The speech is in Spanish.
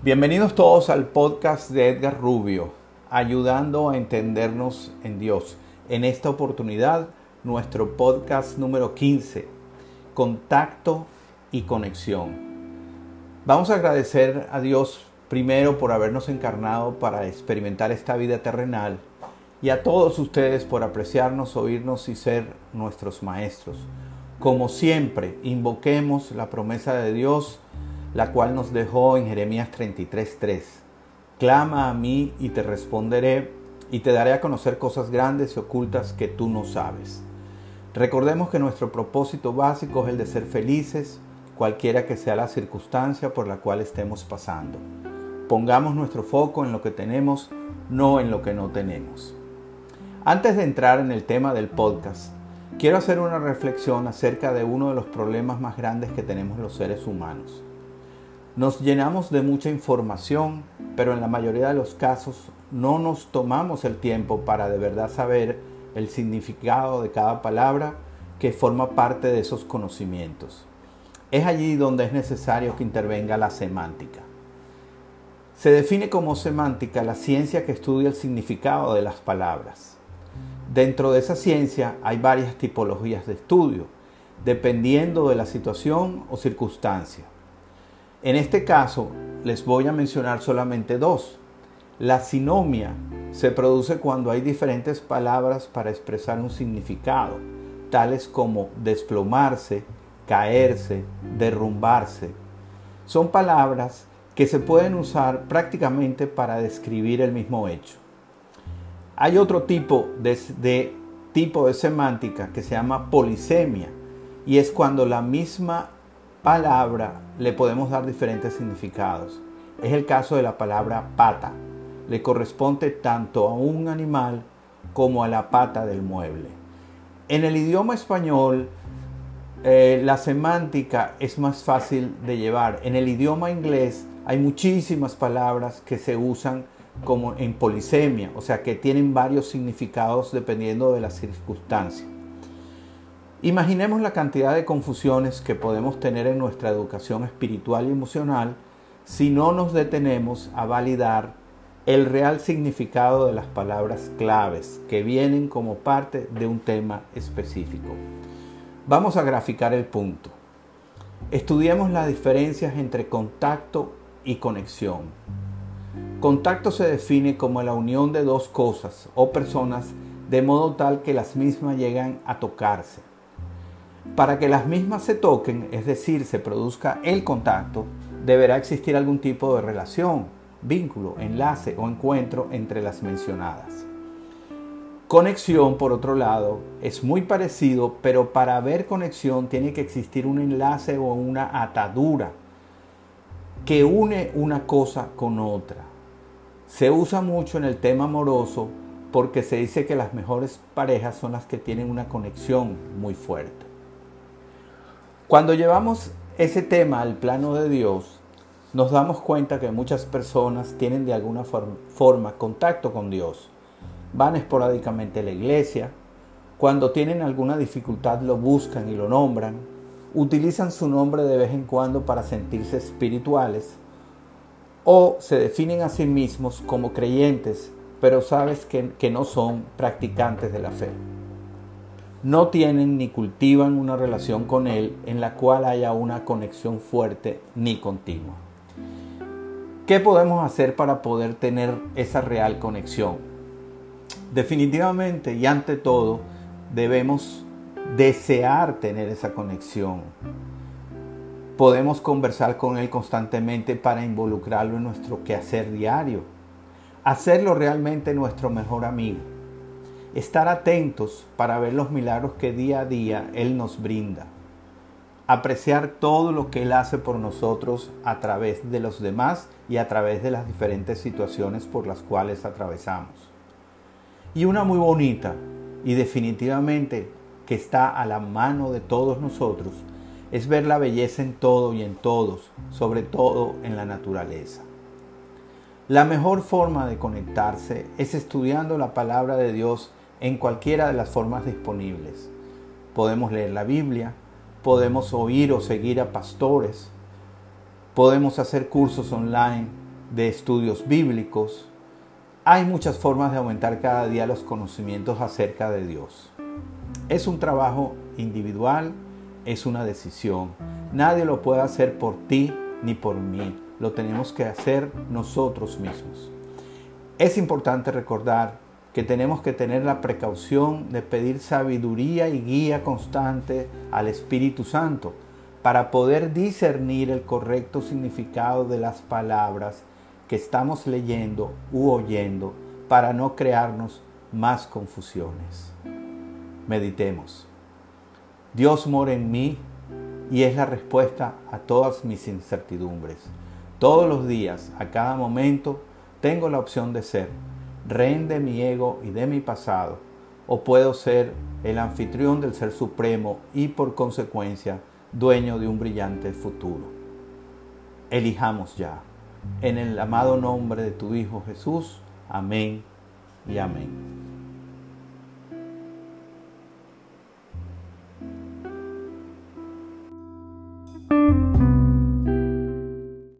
Bienvenidos todos al podcast de Edgar Rubio, ayudando a entendernos en Dios. En esta oportunidad, nuestro podcast número 15, Contacto y Conexión. Vamos a agradecer a Dios primero por habernos encarnado para experimentar esta vida terrenal y a todos ustedes por apreciarnos, oírnos y ser nuestros maestros. Como siempre, invoquemos la promesa de Dios, la cual nos dejó en Jeremías 33:3. Clama a mí y te responderé y te daré a conocer cosas grandes y ocultas que tú no sabes. Recordemos que nuestro propósito básico es el de ser felices, cualquiera que sea la circunstancia por la cual estemos pasando. Pongamos nuestro foco en lo que tenemos, no en lo que no tenemos. Antes de entrar en el tema del podcast, quiero hacer una reflexión acerca de uno de los problemas más grandes que tenemos los seres humanos. Nos llenamos de mucha información, pero en la mayoría de los casos no nos tomamos el tiempo para de verdad saber el significado de cada palabra que forma parte de esos conocimientos. Es allí donde es necesario que intervenga la semántica. Se define como semántica la ciencia que estudia el significado de las palabras. Dentro de esa ciencia hay varias tipologías de estudio, dependiendo de la situación o circunstancia. En este caso, les voy a mencionar solamente dos. La sinomia se produce cuando hay diferentes palabras para expresar un significado, tales como desplomarse, caerse, derrumbarse. Son palabras que se pueden usar prácticamente para describir el mismo hecho. Hay otro tipo de, tipo de semántica que se llama polisemia y es cuando la misma palabra le podemos dar diferentes significados. Es el caso de la palabra pata. Le corresponde tanto a un animal como a la pata del mueble. En el idioma español, eh, la semántica es más fácil de llevar. En el idioma inglés hay muchísimas palabras que se usan como en polisemia, o sea que tienen varios significados dependiendo de la circunstancia. Imaginemos la cantidad de confusiones que podemos tener en nuestra educación espiritual y emocional si no nos detenemos a validar el real significado de las palabras claves que vienen como parte de un tema específico. Vamos a graficar el punto. Estudiemos las diferencias entre contacto y conexión. Contacto se define como la unión de dos cosas o personas de modo tal que las mismas llegan a tocarse. Para que las mismas se toquen, es decir, se produzca el contacto, deberá existir algún tipo de relación, vínculo, enlace o encuentro entre las mencionadas. Conexión, por otro lado, es muy parecido, pero para haber conexión tiene que existir un enlace o una atadura que une una cosa con otra. Se usa mucho en el tema amoroso porque se dice que las mejores parejas son las que tienen una conexión muy fuerte. Cuando llevamos ese tema al plano de Dios, nos damos cuenta que muchas personas tienen de alguna forma contacto con Dios. Van esporádicamente a la iglesia, cuando tienen alguna dificultad lo buscan y lo nombran, utilizan su nombre de vez en cuando para sentirse espirituales o se definen a sí mismos como creyentes, pero sabes que, no son practicantes de la fe. No tienen ni cultivan una relación con Él en la cual haya una conexión fuerte ni continua. ¿Qué podemos hacer para poder tener esa real conexión? Definitivamente y ante todo debemos desear tener esa conexión Podemos conversar con Él constantemente para involucrarlo en nuestro quehacer diario. Hacerlo realmente nuestro mejor amigo. Estar atentos para ver los milagros que día a día Él nos brinda. Apreciar todo lo que Él hace por nosotros a través de los demás y a través de las diferentes situaciones por las cuales atravesamos. Y una muy bonita y definitivamente que está a la mano de todos nosotros es ver la belleza en todo y en todos, sobre todo en la naturaleza. La mejor forma de conectarse es estudiando la palabra de Dios en cualquiera de las formas disponibles. Podemos leer la Biblia, podemos oír o seguir a pastores, podemos hacer cursos online, de estudios bíblicos. Hay muchas formas de aumentar cada día los conocimientos acerca de Dios. Es un trabajo individual, es una decisión. Nadie lo puede hacer por ti ni por mí. Lo tenemos que hacer nosotros mismos. Es importante recordar que tenemos que tener la precaución de pedir sabiduría y guía constante al Espíritu Santo para poder discernir el correcto significado de las palabras que estamos leyendo u oyendo para no crearnos más confusiones. Meditemos. Dios mora en mí y es la respuesta a todas mis incertidumbres. Todos los días, a cada momento, tengo la opción de ser rehén de mi ego y de mi pasado, o puedo ser el anfitrión del Ser Supremo y por consecuencia dueño de un brillante futuro. Elijamos ya. En el amado nombre de tu Hijo Jesús. Amén y amén.